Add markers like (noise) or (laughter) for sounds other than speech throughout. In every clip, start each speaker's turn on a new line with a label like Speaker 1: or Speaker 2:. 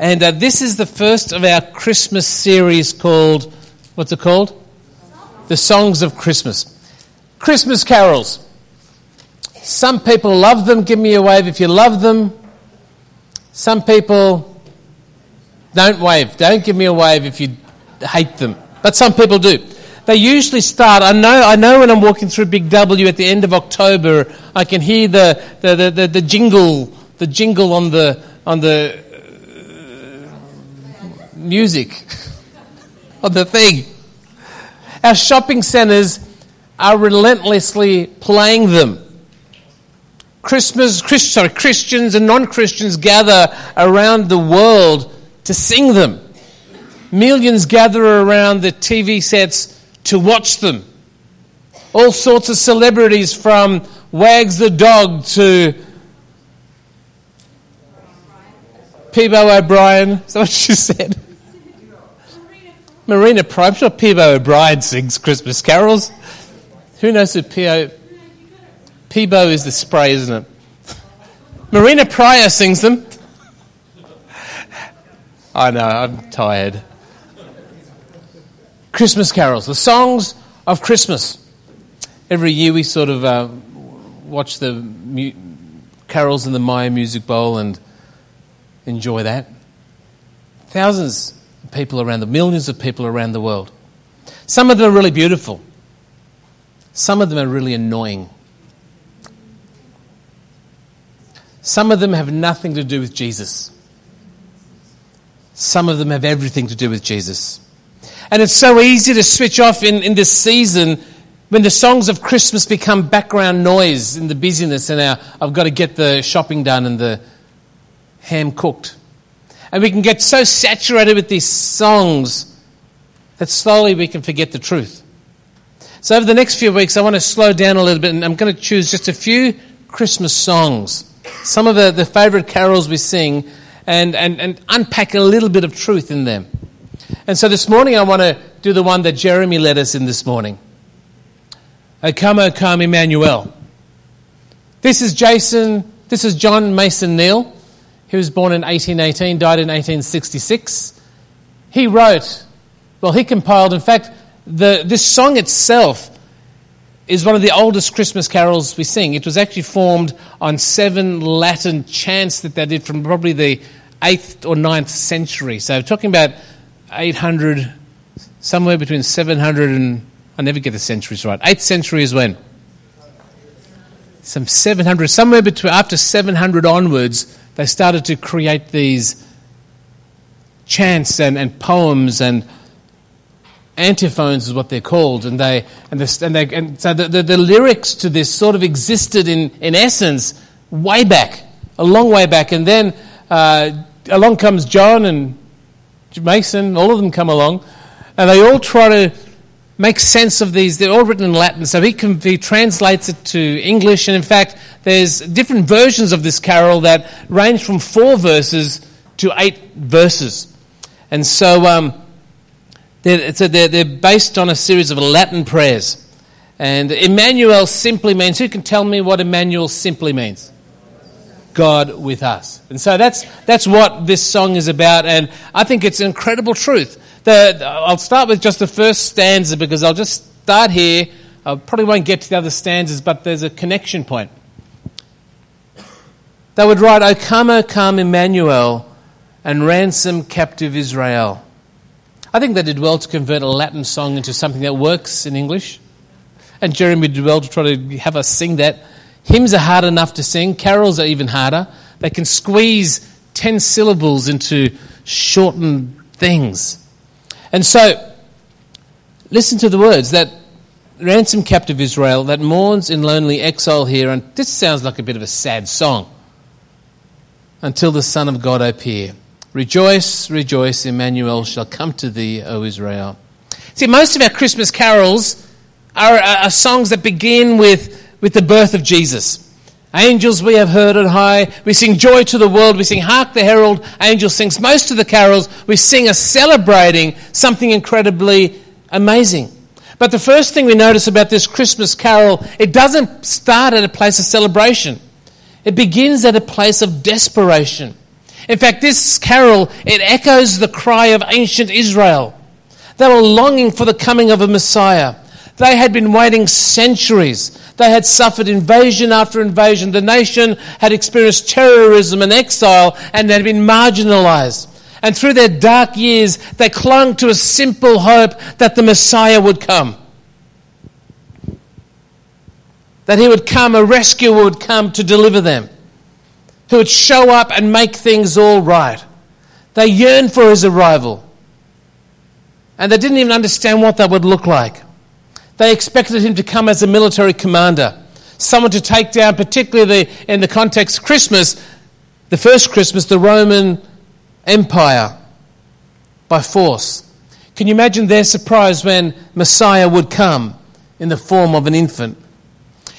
Speaker 1: And uh, this is the first of our Christmas series called, what's it called? The Songs of Christmas. Christmas carols. Some people love them. Give me a wave if you love them. Some people don't wave. Don't give me a wave if you hate them. But some people do. They usually start. I know. I know when I'm walking through Big W at the end of October, I can hear the the, the, the, the jingle, the jingle on the on the music, (laughs) on the thing. Our shopping centres are relentlessly playing them. Christmas, Christ, sorry, Christians and non-Christians gather around the world to sing them. Millions gather around the TV sets to watch them. All sorts of celebrities from Wags the dog to Peebo O'Brien. Is that what she said? Marina Prime. I'm Peebo O'Brien sings Christmas carols. Who knows who Peebo? Peebo is the spray, isn't it? Marina Prior sings them. I know, I'm tired. Christmas carols, the songs of Christmas. Every year we sort of uh, watch the mu- carols in the Myer Music Bowl and enjoy that. Thousands people around the millions of people around the world. Some of them are really beautiful. Some of them are really annoying. Some of them have nothing to do with Jesus. Some of them have everything to do with Jesus. And it's so easy to switch off in, in this season when the songs of Christmas become background noise in the busyness and our, I've got to get the shopping done and the ham cooked. And we can get so saturated with these songs that slowly we can forget the truth. So, over the next few weeks, I want to slow down a little bit and I'm going to choose just a few Christmas songs, some of the, the favourite carols we sing, and, and, and unpack a little bit of truth in them. And so this morning I want to do the one that Jeremy led us in this morning. O come, O come, Emmanuel. This is Jason, this is John Mason Neale. He was born in 1818, died in 1866. He wrote, well, he compiled, in fact, the, this song itself is one of the oldest Christmas carols we sing. It was actually formed on seven Latin chants that they did from probably the 8th or 9th century. So, talking about 800, somewhere between 700 and, I never get the centuries right. 8th century is when? Some 700, somewhere between, after 700 onwards, they started to create these chants and, and poems and antiphons is what they're called, and they and, this, and, they, and so the, the, the, lyrics to this sort of existed in in essence way back, a long way back, and then uh, along comes John and Mason, all of them come along, and they all try to make sense of these. They're all written in Latin, so he, can, he translates it to English. And in fact, there's different versions of this carol that range from four verses to eight verses. And so um, they're, they're, they're based on a series of Latin prayers. And Emmanuel simply means, who can tell me what Emmanuel simply means? God with us. And so that's, that's what this song is about, and I think it's an incredible truth. The, I'll start with just the first stanza because I'll just start here. I probably won't get to the other stanzas, but there's a connection point. They would write, O come, O come, Emmanuel, and ransom captive Israel. I think they did well to convert a Latin song into something that works in English. And Jeremy did well to try to have us sing that Hymns are hard enough to sing, carols are even harder. They can squeeze 10 syllables into shortened things. And so, listen to the words that ransom captive Israel that mourns in lonely exile here. And this sounds like a bit of a sad song. Until the Son of God appear. Rejoice, rejoice, Emmanuel shall come to thee, O Israel. See, most of our Christmas carols are, are songs that begin with with the birth of Jesus. Angels we have heard on high. We sing joy to the world. We sing hark the herald angel sings. Most of the carols we sing are celebrating something incredibly amazing. But the first thing we notice about this Christmas carol, it doesn't start at a place of celebration. It begins at a place of desperation. In fact, this carol, it echoes the cry of ancient Israel. They were longing for the coming of a Messiah. They had been waiting centuries. They had suffered invasion after invasion. The nation had experienced terrorism and exile and they had been marginalized. And through their dark years, they clung to a simple hope that the Messiah would come. That he would come, a rescuer would come to deliver them, who would show up and make things all right. They yearned for his arrival. And they didn't even understand what that would look like. They expected him to come as a military commander, someone to take down, particularly the, in the context of Christmas, the first Christmas, the Roman Empire by force. Can you imagine their surprise when Messiah would come in the form of an infant?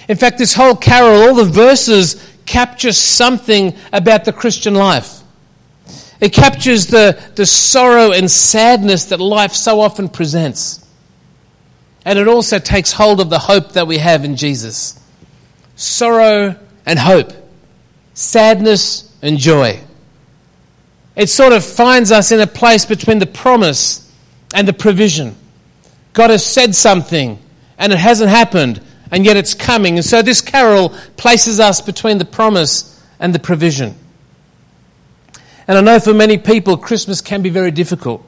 Speaker 1: In fact, this whole carol, all the verses capture something about the Christian life. It captures the, the sorrow and sadness that life so often presents. And it also takes hold of the hope that we have in Jesus. Sorrow and hope, sadness and joy. It sort of finds us in a place between the promise and the provision. God has said something and it hasn't happened, and yet it's coming. And so this carol places us between the promise and the provision. And I know for many people, Christmas can be very difficult.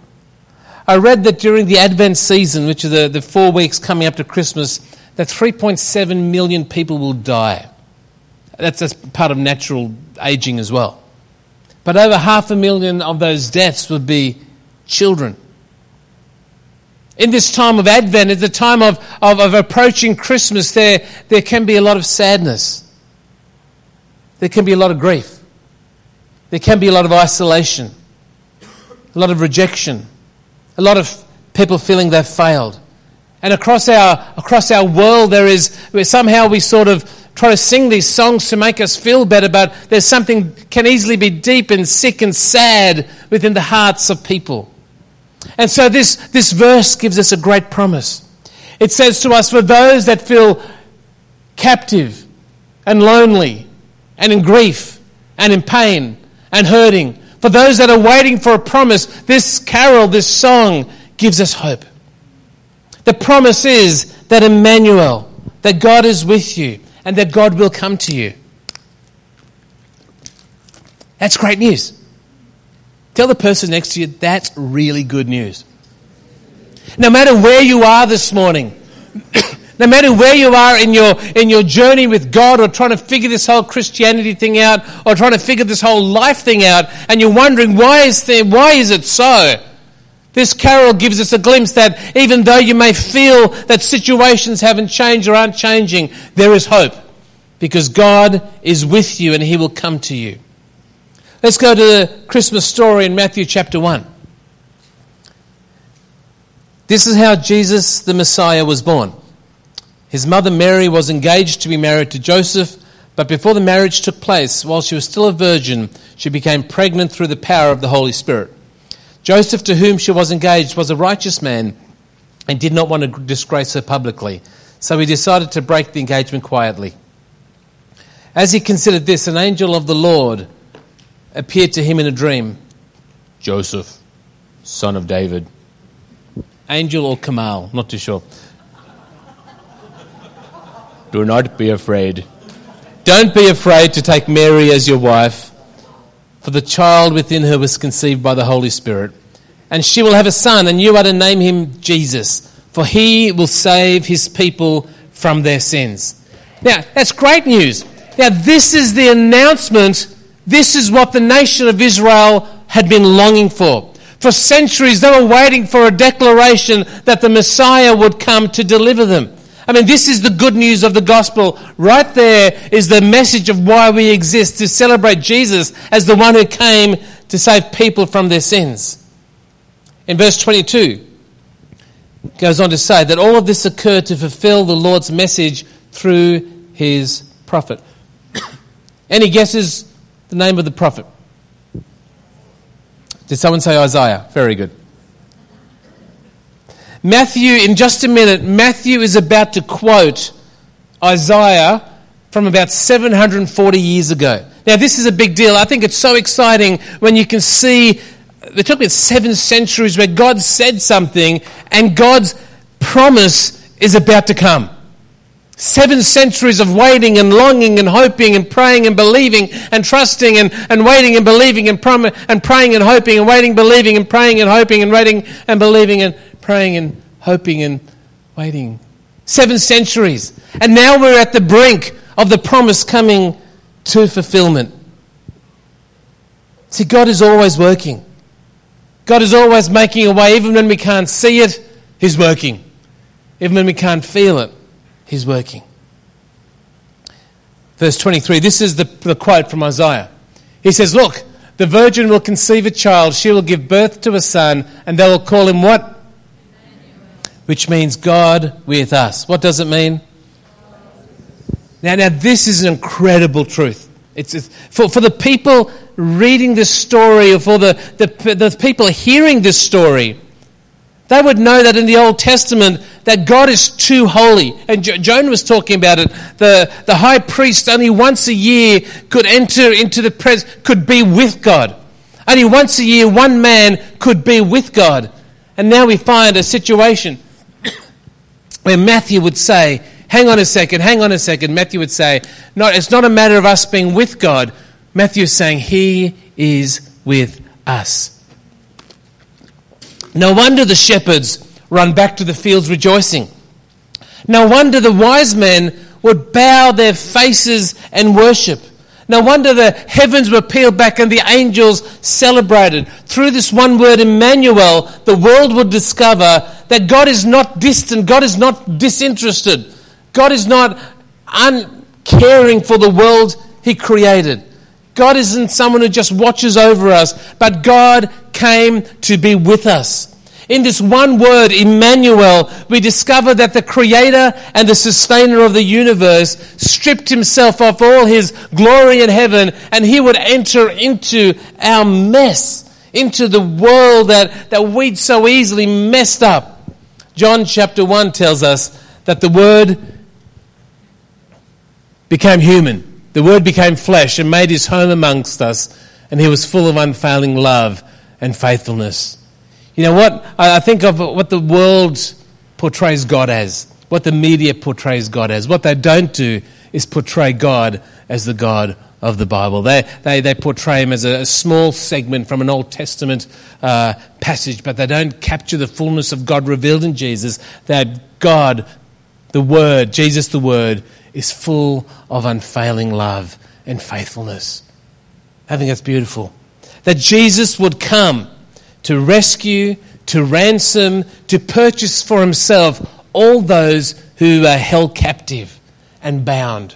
Speaker 1: I read that during the Advent season, which are the, the four weeks coming up to Christmas, that 3.7 million people will die. That's, that's part of natural aging as well. But over half a million of those deaths would be children. In this time of Advent, at the time of, of, of, approaching Christmas, there, there can be a lot of sadness. There can be a lot of grief. There can be a lot of isolation, a lot of rejection, a lot of people feeling they've failed. And across our, across our world, there is, somehow we sort of try to sing these songs to make us feel better, but there's something can easily be deep and sick and sad within the hearts of people. And so this, this verse gives us a great promise. It says to us, for those that feel captive and lonely and in grief and in pain and hurting, for those that are waiting for a promise, this carol, this song gives us hope. The promise is that Emmanuel, that God is with you, and that God will come to you. That's great news. Tell the person next to you that's really good news. No matter where you are this morning, (coughs) no matter where you are in your, in your journey with God or trying to figure this whole Christianity thing out or trying to figure this whole life thing out and you're wondering why is, there, why is it so? This carol gives us a glimpse that even though you may feel that situations haven't changed or aren't changing, there is hope because God is with you and He will come to you. Let's go to the Christmas story in Matthew chapter 1. This is how Jesus the Messiah was born. His mother Mary was engaged to be married to Joseph, but before the marriage took place, while she was still a virgin, she became pregnant through the power of the Holy Spirit. Joseph, to whom she was engaged, was a righteous man and did not want to disgrace her publicly. So he decided to break the engagement quietly. As he considered this, an angel of the Lord appeared to him in a dream Joseph, son of David. Angel or Kamal, not too sure. Do not be afraid. Don't be afraid to take Mary as your wife for the child within her was conceived by the Holy Spirit. And she will have a son, and you are to name him Jesus, for he will save his people from their sins. Now, that's great news. Now, this is the announcement. This is what the nation of Israel had been longing for. For centuries, they were waiting for a declaration that the Messiah would come to deliver them. I mean, this is the good news of the gospel. Right there is the message of why we exist to celebrate Jesus as the one who came to save people from their sins. In verse 22, goes on to say that all of this occurred to fulfill the Lord's message through his prophet. (coughs) Any guesses the name of the prophet? Did someone say Isaiah? Very good. Matthew, in just a minute, Matthew is about to quote Isaiah, from about 740 years ago. Now, this is a big deal. I think it's so exciting when you can see, they took about seven centuries where God said something and God's promise is about to come. Seven centuries of waiting and longing and hoping and praying and believing and trusting and, and waiting and believing and, prom- and praying and hoping and waiting, believing and praying and hoping and waiting and believing and praying and hoping and waiting. Seven centuries. And now we're at the brink of the promise coming to fulfillment. See, God is always working. God is always making a way. Even when we can't see it, He's working. Even when we can't feel it, He's working. Verse 23, this is the, the quote from Isaiah. He says, Look, the virgin will conceive a child, she will give birth to a son, and they will call him what? Which means God with us. What does it mean? Now, now this is an incredible truth. It's, it's, for, for the people reading this story, or for the, the, the people hearing this story, they would know that in the Old Testament that God is too holy. And jo- Joan was talking about it. The, the high priest only once a year could enter into the presence, could be with God. Only once a year, one man could be with God. And now we find a situation (coughs) where Matthew would say, hang on a second, hang on a second. Matthew would say, no, it's not a matter of us being with God. Matthew is saying, He is with us. No wonder the shepherds run back to the fields rejoicing. No wonder the wise men would bow their faces and worship. No wonder the heavens were peeled back and the angels celebrated. Through this one word, Emmanuel, the world would discover that God is not distant, God is not disinterested, God is not uncaring for the world He created. God isn't someone who just watches over us, but God came to be with us. In this one word, Emmanuel, we discover that the creator and the sustainer of the universe stripped himself of all his glory in heaven and he would enter into our mess, into the world that, that we'd so easily messed up. John chapter 1 tells us that the word became human. The word became flesh and made his home amongst us, and he was full of unfailing love and faithfulness. You know what? I think of what the world portrays God as, what the media portrays God as. What they don't do is portray God as the God of the Bible. They, they, they portray him as a, small segment from an Old Testament uh, passage, but they don't capture the fullness of God revealed in Jesus, that God, the Word, Jesus the Word, is full of unfailing love and faithfulness. I think that's beautiful. That Jesus would come to rescue, to ransom, to purchase for himself all those who are held captive and bound.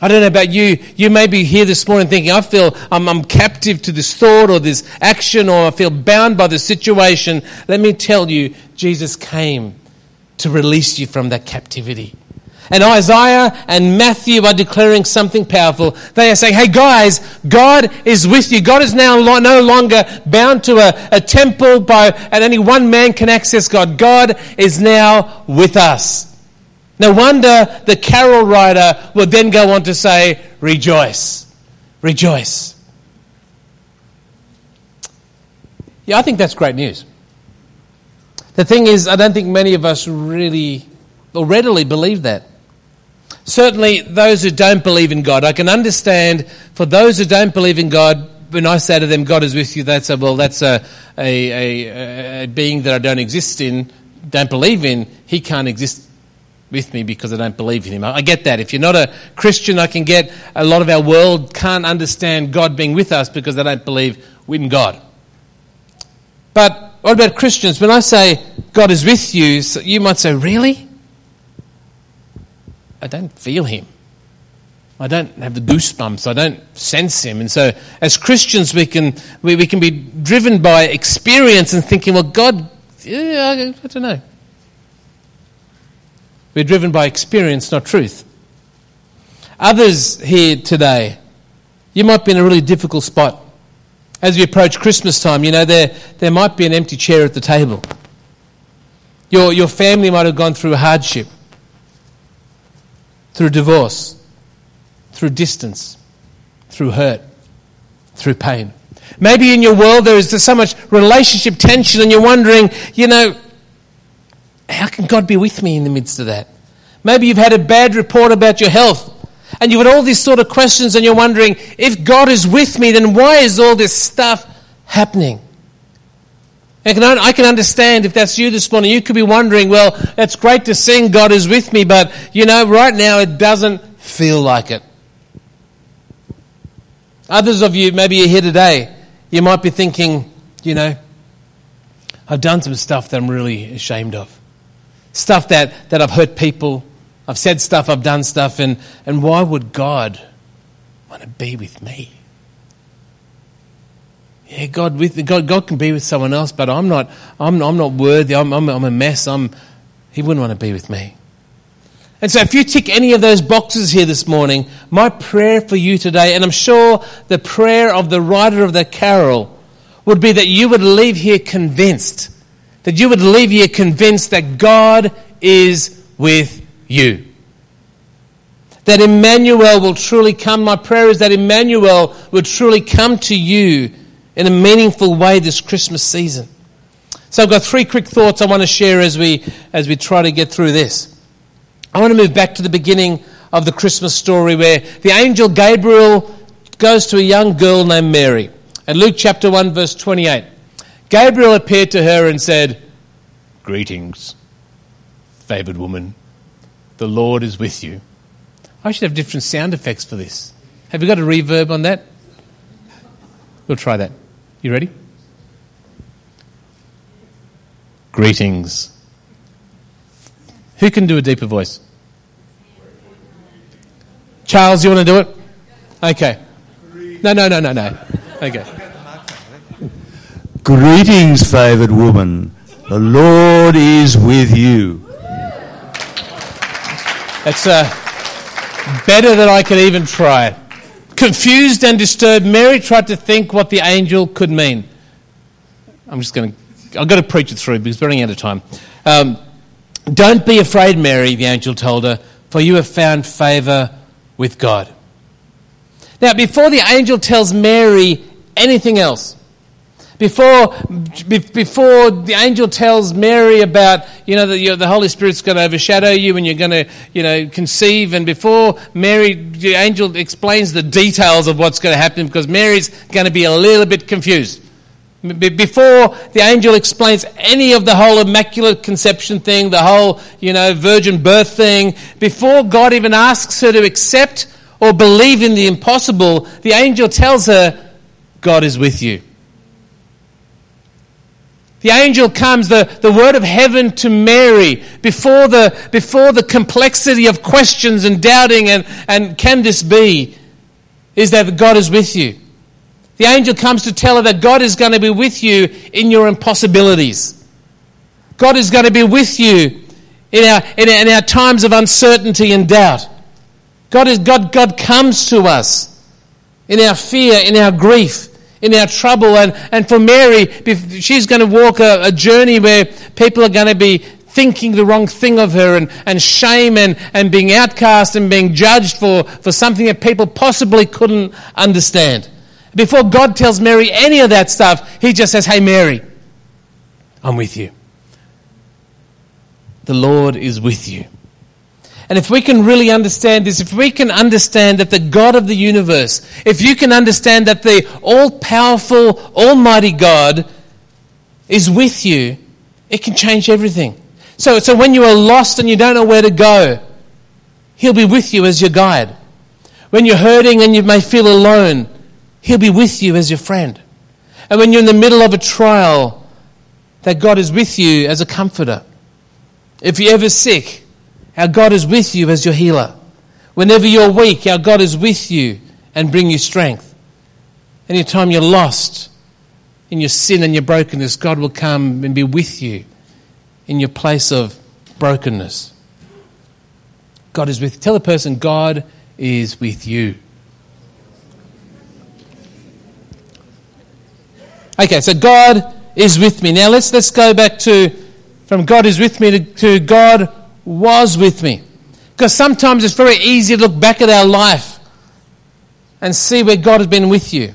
Speaker 1: I don't know about you. You may be here this morning thinking, I feel I'm, I'm, captive to this thought or this action or I feel bound by the situation. Let me tell you, Jesus came to release you from that captivity. And Isaiah and Matthew are declaring something powerful. They are saying, hey guys, God is with you. God is now no longer bound to a, a temple by, and only one man can access God. God is now with us. No wonder the carol writer will then go on to say, rejoice, rejoice. Yeah, I think that's great news. The thing is, I don't think many of us really or readily believe that. Certainly, those who don't believe in God, I can understand for those who don't believe in God, when I say to them, God is with you, they say, well, that's a, a, a, a being that I don't exist in, don't believe in. He can't exist with me because I don't believe in him. I get that. If you're not a Christian, I can get a lot of our world can't understand God being with us because they don't believe in God. But what about Christians? When I say God is with you, you might say, really? I don't feel him. I don't have the goosebumps. I don't sense him. And so, as Christians, we can, we, we can be driven by experience and thinking, well, God, yeah, I, I don't know. We're driven by experience, not truth. Others here today, you might be in a really difficult spot. As we approach Christmas time, you know, there, there might be an empty chair at the table. Your, your family might have gone through hardship through divorce. through distance, through hurt, through pain. Maybe in your world there is so much relationship tension and you're wondering, you know, how can God be with me in the midst of that? Maybe you've had a bad report about your health and you've had all these sort of questions and you're wondering, if God is with me, then why is all this stuff happening? I can, I can understand if that's you this morning. You could be wondering, well, it's great to sing God is with me, but, you know, right now it doesn't feel like it. Others of you, maybe you're here today, you might be thinking, you know, I've done some stuff that I'm really ashamed of. Stuff that, that I've hurt people. I've said stuff, I've done stuff, and, and why would God want to be with me? Yeah, God, with, God, God can be with someone else, but I'm not, I'm, I'm not worthy. I'm, I'm, I'm a mess. I'm, he wouldn't want to be with me. And so, if you tick any of those boxes here this morning, my prayer for you today, and I'm sure the prayer of the writer of the carol, would be that you would leave here convinced, that you would leave here convinced that God is with you. That Emmanuel will truly come. My prayer is that Emmanuel will truly come to you in a meaningful way this Christmas season. So I've got three quick thoughts I want to share as we, as we try to get through this. I want to move back to the beginning of the Christmas story where the angel Gabriel goes to a young girl named Mary. At Luke chapter 1, verse 28, Gabriel appeared to her and said, Greetings, favored woman. The Lord is with you. I should have different sound effects for this. Have you got a reverb on that? We'll try that. You ready? Greetings. Who can do a deeper voice? Charles, you want to do it? Okay. No, no, no, no, no. Okay.
Speaker 2: Greetings, favoured woman. The Lord is with you.
Speaker 1: It's uh, better than I could even try. Confused and disturbed, Mary tried to think what the angel could mean. I'm just going to, I've got to preach it through because we're running out of time. Um, Don't be afraid, Mary, the angel told her, for you have found favour with God. Now, before the angel tells Mary anything else, before, before the angel tells Mary about, you know, that the Holy Spirit's going to overshadow you and you're going to, you know, conceive, and before Mary, the angel explains the details of what's going to happen because Mary's going to be a little bit confused. Before the angel explains any of the whole immaculate conception thing, the whole, you know, virgin birth thing, before God even asks her to accept or believe in the impossible, the angel tells her, God is with you. The angel comes, the, the word of heaven to Mary before the, before the complexity of questions and doubting and, and can this be, is that God is with you. The angel comes to tell her that God is going to be with you in your impossibilities. God is going to be with you in our, in our, in our times of uncertainty and doubt. God, is, God, God comes to us in our fear, in our grief, in our trouble. And, and for Mary, she's going to walk a, a journey where people are going to be thinking the wrong thing of her and, and shame and, and being outcast and being judged for, for something that people possibly couldn't understand. Before God tells Mary any of that stuff, He just says, Hey, Mary, I'm with you. The Lord is with you. And if we can really understand this, if we can understand that the God of the universe, if you can understand that the all powerful, almighty God is with you, it can change everything. So, so when you are lost and you don't know where to go, He'll be with you as your guide. When you're hurting and you may feel alone, He'll be with you as your friend. And when you're in the middle of a trial, that God is with you as a comforter. If you're ever sick, our God is with you as your healer. Whenever you're weak, our God is with you and bring you strength. Anytime you're lost in your sin and your brokenness, God will come and be with you in your place of brokenness. God is with Tell the person, God is with you. Okay, so God is with me. Now let's, let's go back to from God is with me to, to God was with me. Because sometimes it's very easy to look back at our life and see where God has been with you.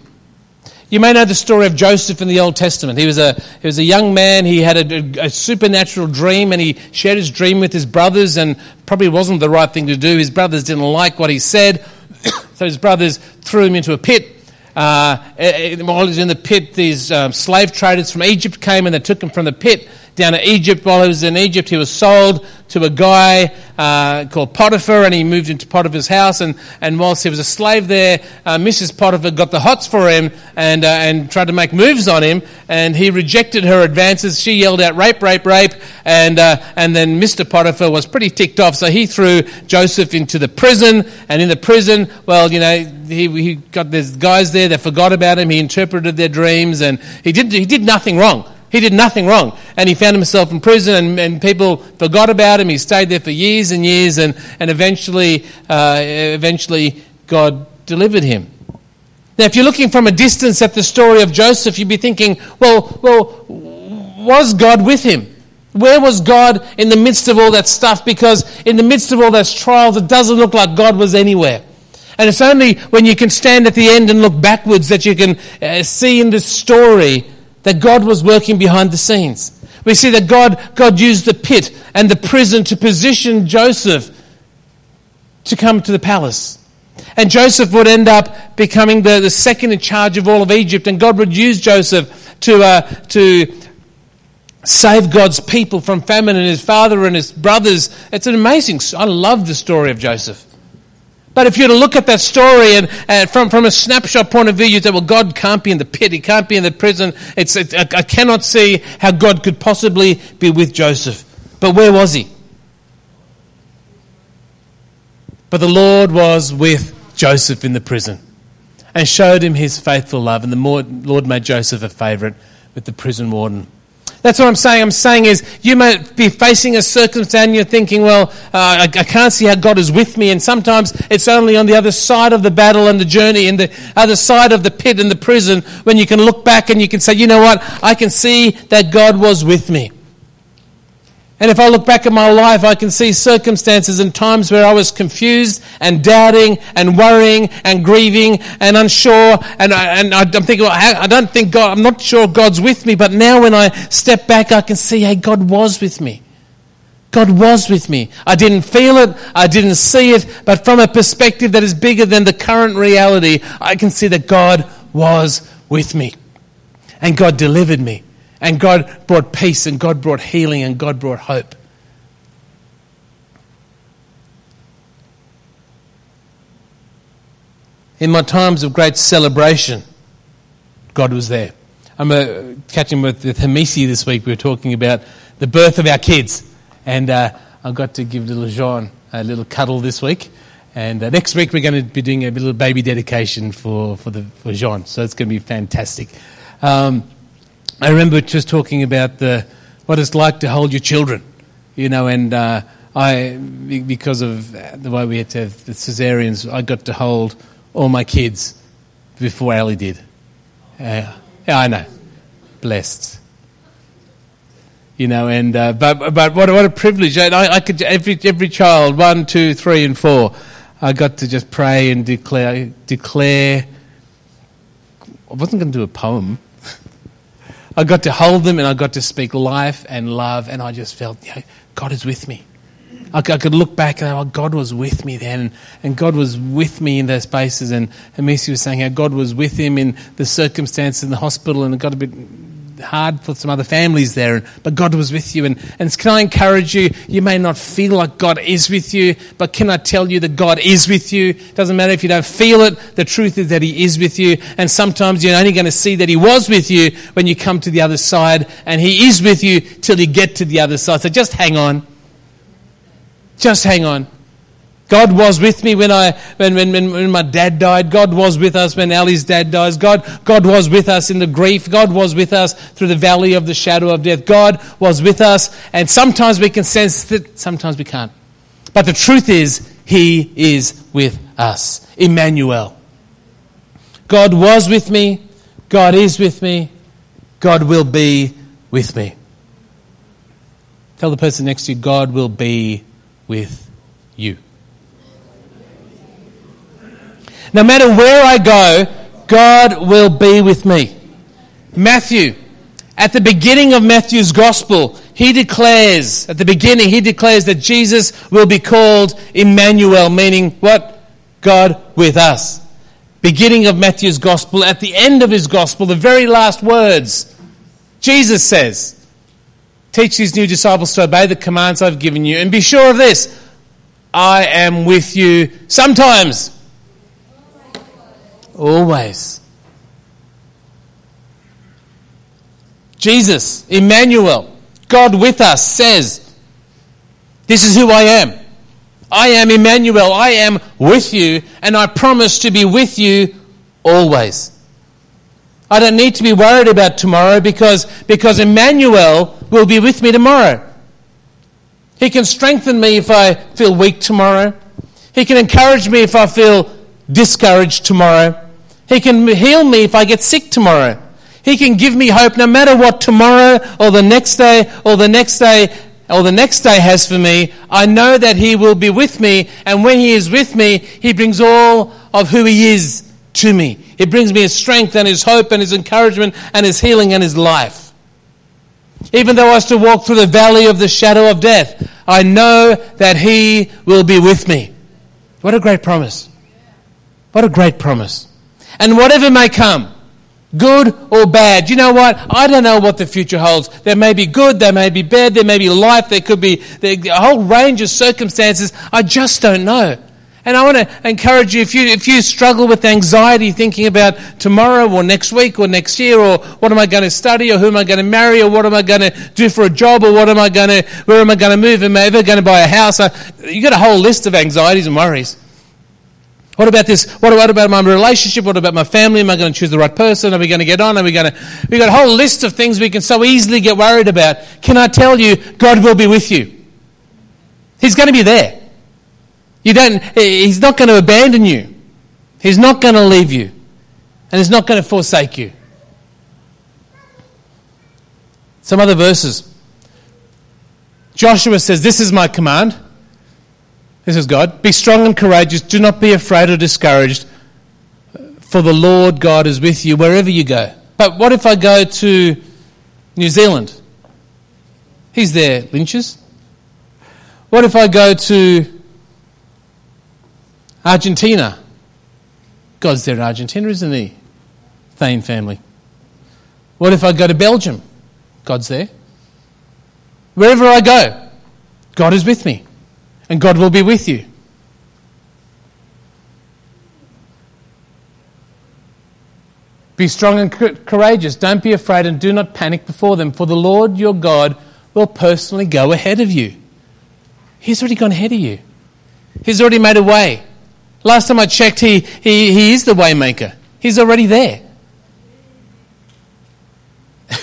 Speaker 1: You may know the story of Joseph in the Old Testament. He was a, he was a young man. He had a, a, supernatural dream and he shared his dream with his brothers and probably wasn't the right thing to do. His brothers didn't like what he said. (coughs) so his brothers threw him into a pit. Uh, eh, eh, while he was in the pit, these um, slave traders from Egypt came and they took him from the pit down to Egypt. While he was in Egypt, he was sold to a guy uh, called Potiphar, and he moved into Potiphar's house. And, and whilst he was a slave there, uh, Mrs. Potiphar got the hots for him and, uh, and tried to make moves on him, and he rejected her advances. She yelled out, rape, rape, rape, and, uh, and then Mr. Potiphar was pretty ticked off, so he threw Joseph into the prison, and in the prison, well, you know, he, he got these guys there that forgot about him, he interpreted their dreams, and he did, he did nothing wrong. He did nothing wrong. And he found himself in prison, and, and people forgot about him. He stayed there for years and years, and, and eventually, uh, eventually, God delivered him. Now, if you're looking from a distance at the story of Joseph, you'd be thinking, well, well, was God with him? Where was God in the midst of all that stuff? Because in the midst of all those trials, it doesn't look like God was anywhere. And it's only when you can stand at the end and look backwards that you can uh, see in this story that God was working behind the scenes. We see that God, God used the pit and the prison to position Joseph to come to the palace. And Joseph would end up becoming the, the second in charge of all of Egypt, and God would use Joseph to, uh, to save God's people from famine and his father and his brothers. It's an amazing, I love the story of Joseph. But if you were to look at that story and, and from, from a snapshot point of view, you'd say, well, God can't be in the pit. He can't be in the prison. It's, it, I, I cannot see how God could possibly be with Joseph. But where was he? But the Lord was with Joseph in the prison and showed him his faithful love. And the Lord made Joseph a favorite with the prison warden. That's what I'm saying. I'm saying is you may be facing a circumstance and you're thinking, well, uh, I, I, can't see how God is with me. And sometimes it's only on the other side of the battle and the journey, and the other side of the pit and the prison, when you can look back and you can say, you know what? I can see that God was with me. And if I look back at my life, I can see circumstances and times where I was confused and doubting and worrying and grieving and unsure. And, I, and I'm thinking, I don't think God, I'm not sure God's with me. But now when I step back, I can see, hey, God was with me. God was with me. I didn't feel it, I didn't see it, but from a perspective that is bigger than the current reality, I can see that God was with me. And God delivered me. And God brought peace, and God brought healing, and God brought hope. In my times of great celebration, God was there. I'm uh, catching with, with Hamisi this week. We were talking about the birth of our kids. And uh, I got to give little Jean a little cuddle this week. And uh, next week we're going to be doing a little baby dedication for, for, the, for Jean. So it's going to be fantastic. Um, I remember just talking about the, what it's like to hold your children, you know, and uh, I, because of the way we had to have the cesareans, I got to hold all my kids before Ali did. Uh, yeah, I know. Blessed. You know, and uh, but but what what a privilege! I, I could every every child one, two, three, and four. I got to just pray and declare declare. I wasn't going to do a poem. I got to hold them and I got to speak life and love, and I just felt, you know, God is with me. I, could look back and oh, God was with me then, and, God was with me in those spaces. And Hamisi was saying how God was with him in the circumstances in the hospital, and it got a bit hard for some other families there, but God was with you. And, and can I encourage you? You may not feel like God is with you, but can I tell you that God is with you? Doesn't matter if you don't feel it, the truth is that He is with you. And sometimes you're only going to see that He was with you when you come to the other side, and He is with you till you get to the other side. So just hang on. Just hang on. God was with me when, I, when, when, when my dad died. God was with us when Ali's dad dies. God, God was with us in the grief. God was with us through the valley of the shadow of death. God was with us. And sometimes we can sense that, sometimes we can't. But the truth is, He is with us. Emmanuel. God was with me. God is with me. God will be with me. Tell the person next to you, God will be with you. No matter where I go, God will be with me. Matthew, at the beginning of Matthew's gospel, he declares, at the beginning, he declares that Jesus will be called Emmanuel, meaning what? God with us. Beginning of Matthew's gospel, at the end of his gospel, the very last words, Jesus says, Teach these new disciples to obey the commands I've given you, and be sure of this I am with you sometimes. Always. Jesus, Emmanuel, God with us, says, This is who I am. I am Emmanuel. I am with you, and I promise to be with you always. I don't need to be worried about tomorrow because, because Emmanuel will be with me tomorrow. He can strengthen me if I feel weak tomorrow. He can encourage me if I feel discouraged tomorrow. He can heal me if I get sick tomorrow. He can give me hope no matter what tomorrow or the next day or the next day or the next day has for me. I know that He will be with me, and when He is with me, He brings all of who He is to me. He brings me His strength and His hope and His encouragement and His healing and His life. Even though I was to walk through the valley of the shadow of death, I know that He will be with me. What a great promise. What a great promise. And whatever may come, good or bad, you know what? I don't know what the future holds. There may be good, there may be bad, there may be life, there could be a whole range of circumstances. I just don't know. And I want to encourage you if you if you struggle with anxiety thinking about tomorrow or next week or next year or what am I going to study or who am I going to marry or what am I going to do for a job or what am I going to where am I going to move am I ever going to buy a house? You've got a whole list of anxieties and worries. What about this? What, what about my relationship? What about my family? Am I going to choose the right person? Are we going to get on? Are we going to? We've got a whole list of things we can so easily get worried about. Can I tell you, God will be with you. He's going to be there. You don't, he's not going to abandon you. He's not going to leave you. And he's not going to forsake you. Some other verses. Joshua says, This is my command. This is God. Be strong and courageous. Do not be afraid or discouraged, for the Lord God is with you wherever you go. But what if I go to New Zealand? He's there, Lynches. What if I go to Argentina? God's there in Argentina, isn't he? Thane family. What if I go to Belgium? God's there. Wherever I go, God is with me and God will be with you. Be strong and courageous. Don't be afraid and do not panic before them, for the Lord your God will personally go ahead of you. He's already gone ahead of you. He's already made a way. Last time I checked, he, he, he is the waymaker. He's already there. (laughs)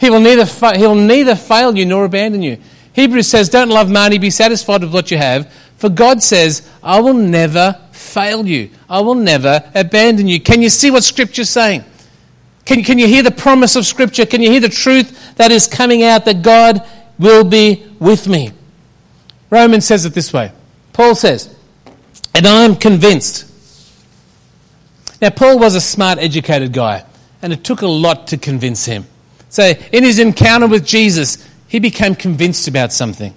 Speaker 1: he will neither, fa- he'll neither fail you nor abandon you. Hebrews says, Don't love money, be satisfied with what you have. For God says, I will never fail you. I will never abandon you. Can you see what Scripture's saying? Can, can you hear the promise of Scripture? Can you hear the truth that is coming out that God will be with me? Romans says it this way Paul says, And I am convinced. Now, Paul was a smart, educated guy, and it took a lot to convince him. So, in his encounter with Jesus, he became convinced about something.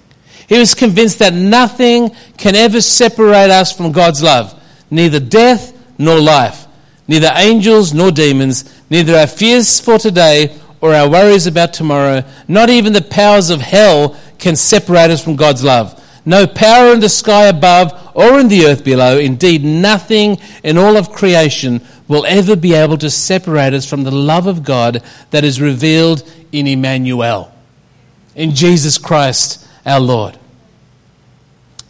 Speaker 1: He was convinced that nothing can ever separate us from God's love, neither death nor life, neither angels nor demons, neither our fears for today or our worries about tomorrow, not even the powers of hell can separate us from God's love. No power in the sky above or in the earth below, indeed, nothing in all of creation will ever be able to separate us from the love of God that is revealed in Emmanuel in Jesus Christ our Lord.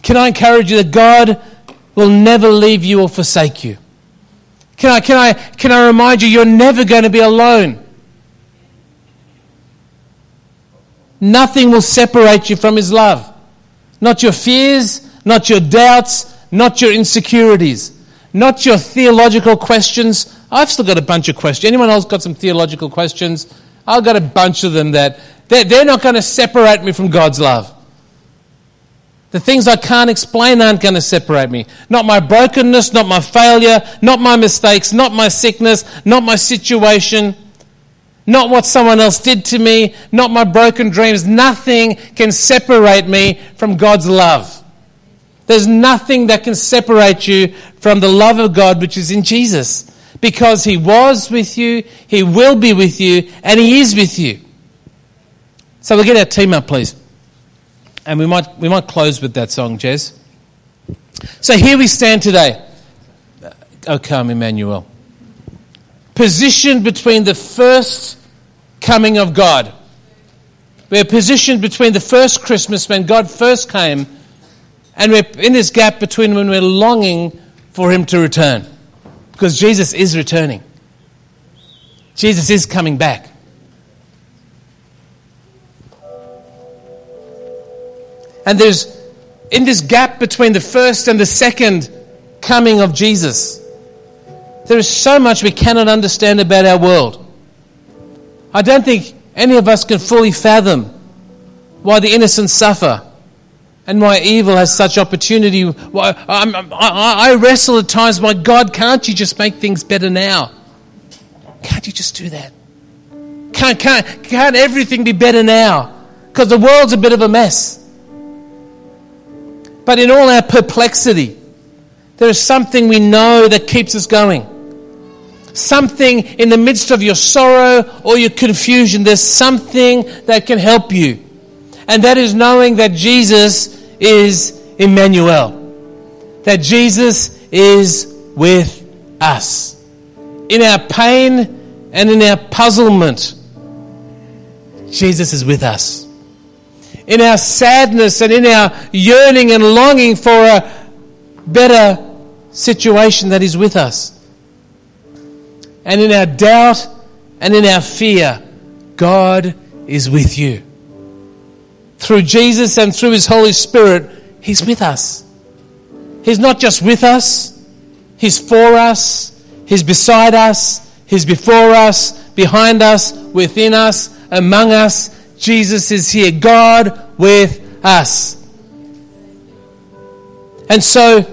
Speaker 1: Can I encourage you that God will never leave you or forsake you? Can I, can I, can I remind you, you're never going to be alone. Nothing will separate you from His love. Not your fears, not your doubts, not your insecurities, not your theological questions. I've still got a bunch of questions. Anyone else got some theological questions? I've got a bunch of them that they're, they're not going to separate me from God's love. The things I can't explain aren't going to separate me. Not my brokenness, not my failure, not my mistakes, not my sickness, not my situation, not what someone else did to me, not my broken dreams. Nothing can separate me from God's love. There's nothing that can separate you from the love of God which is in Jesus. Because He was with you, He will be with you, and He is with you. So we'll get our team up, please. And we might, we might close with that song, Jez. So here we stand today. O come, Emmanuel. Positioned between the first coming of God. We're positioned between the first Christmas when God first came, and we're in this gap between when we're longing for Him to return. Because Jesus is returning, Jesus is coming back. And there's, in this gap between the first and the second coming of Jesus, there is so much we cannot understand about our world. I don't think any of us can fully fathom why the innocent suffer and why evil has such opportunity. Why, I, I wrestle at times, my God, can't you just make things better now? Can't you just do that? Can't, can't, can't everything be better now? Because the world's a bit of a mess. But in all our perplexity, there is something we know that keeps us going. Something in the midst of your sorrow or your confusion, there's something that can help you. And that is knowing that Jesus is Emmanuel. That Jesus is with us. In our pain and in our puzzlement, Jesus is with us in our sadness and in our yearning and longing for a better situation that is with us. And in our doubt and in our fear, God is with you. Through Jesus and through His Holy Spirit, He's with us. He's not just with us, He's for us, He's beside us, He's before us, behind us, within us, among us, Jesus is here. God with us. And so,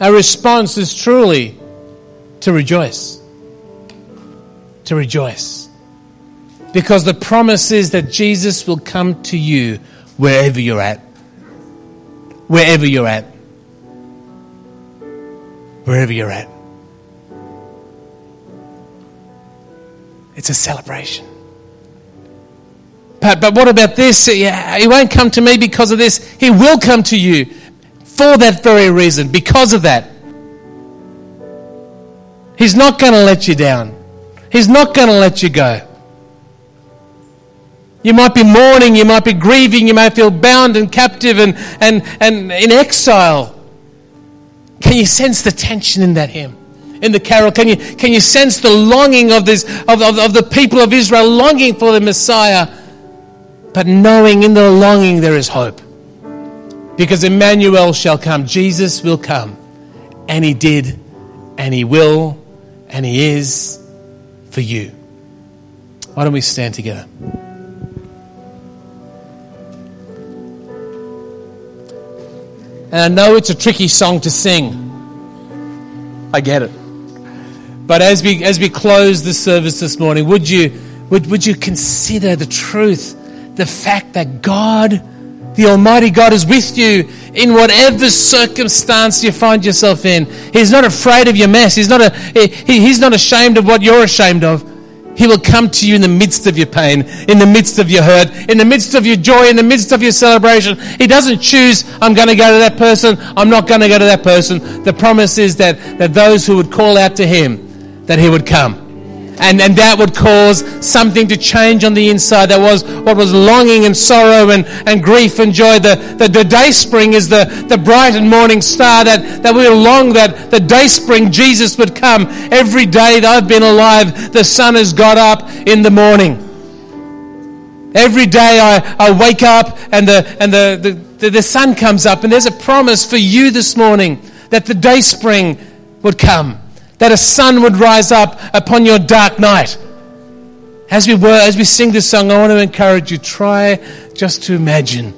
Speaker 1: our response is truly to rejoice. To rejoice. Because the promise is that Jesus will come to you wherever you're at. Wherever you're at. Wherever you're at. It's a celebration. But, but what about this? He won't come to me because of this. He will come to you for that very reason, because of that. He's not going to let you down. He's not going to let you go. You might be mourning, you might be grieving, you might feel bound and captive and, and, and in exile. Can you sense the tension in that hymn? In the carol, can you, can you sense the longing of, this, of, of, of the people of Israel longing for the Messiah? But knowing in the longing there is hope. Because Emmanuel shall come, Jesus will come. And He did, and He will, and He is for you. Why don't we stand together? And I know it's a tricky song to sing. I get it. But as we as we close the service this morning, would you would, would you consider the truth the fact that God, the Almighty God, is with you in whatever circumstance you find yourself in. He's not afraid of your mess. He's not, a, he, he's not ashamed of what you're ashamed of. He will come to you in the midst of your pain, in the midst of your hurt, in the midst of your joy, in the midst of your celebration. He doesn't choose, I'm going to go to that person, I'm not going to go to that person. The promise is that, that those who would call out to Him, that He would come and, and that would cause something to change on the inside. That was what was longing and sorrow and, and grief and joy. The, the, the day spring is the, the bright and morning star that, that we long that the day spring Jesus would come. Every day that I've been alive, the sun has got up in the morning. Every day I, I wake up and, the, and the, the, the, the sun comes up, and there's a promise for you this morning that the day spring would come that a sun would rise up upon your dark night. As we were, as we sing this song, I want to encourage you, try just to imagine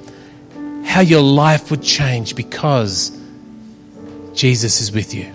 Speaker 1: how your life would change because Jesus is with you.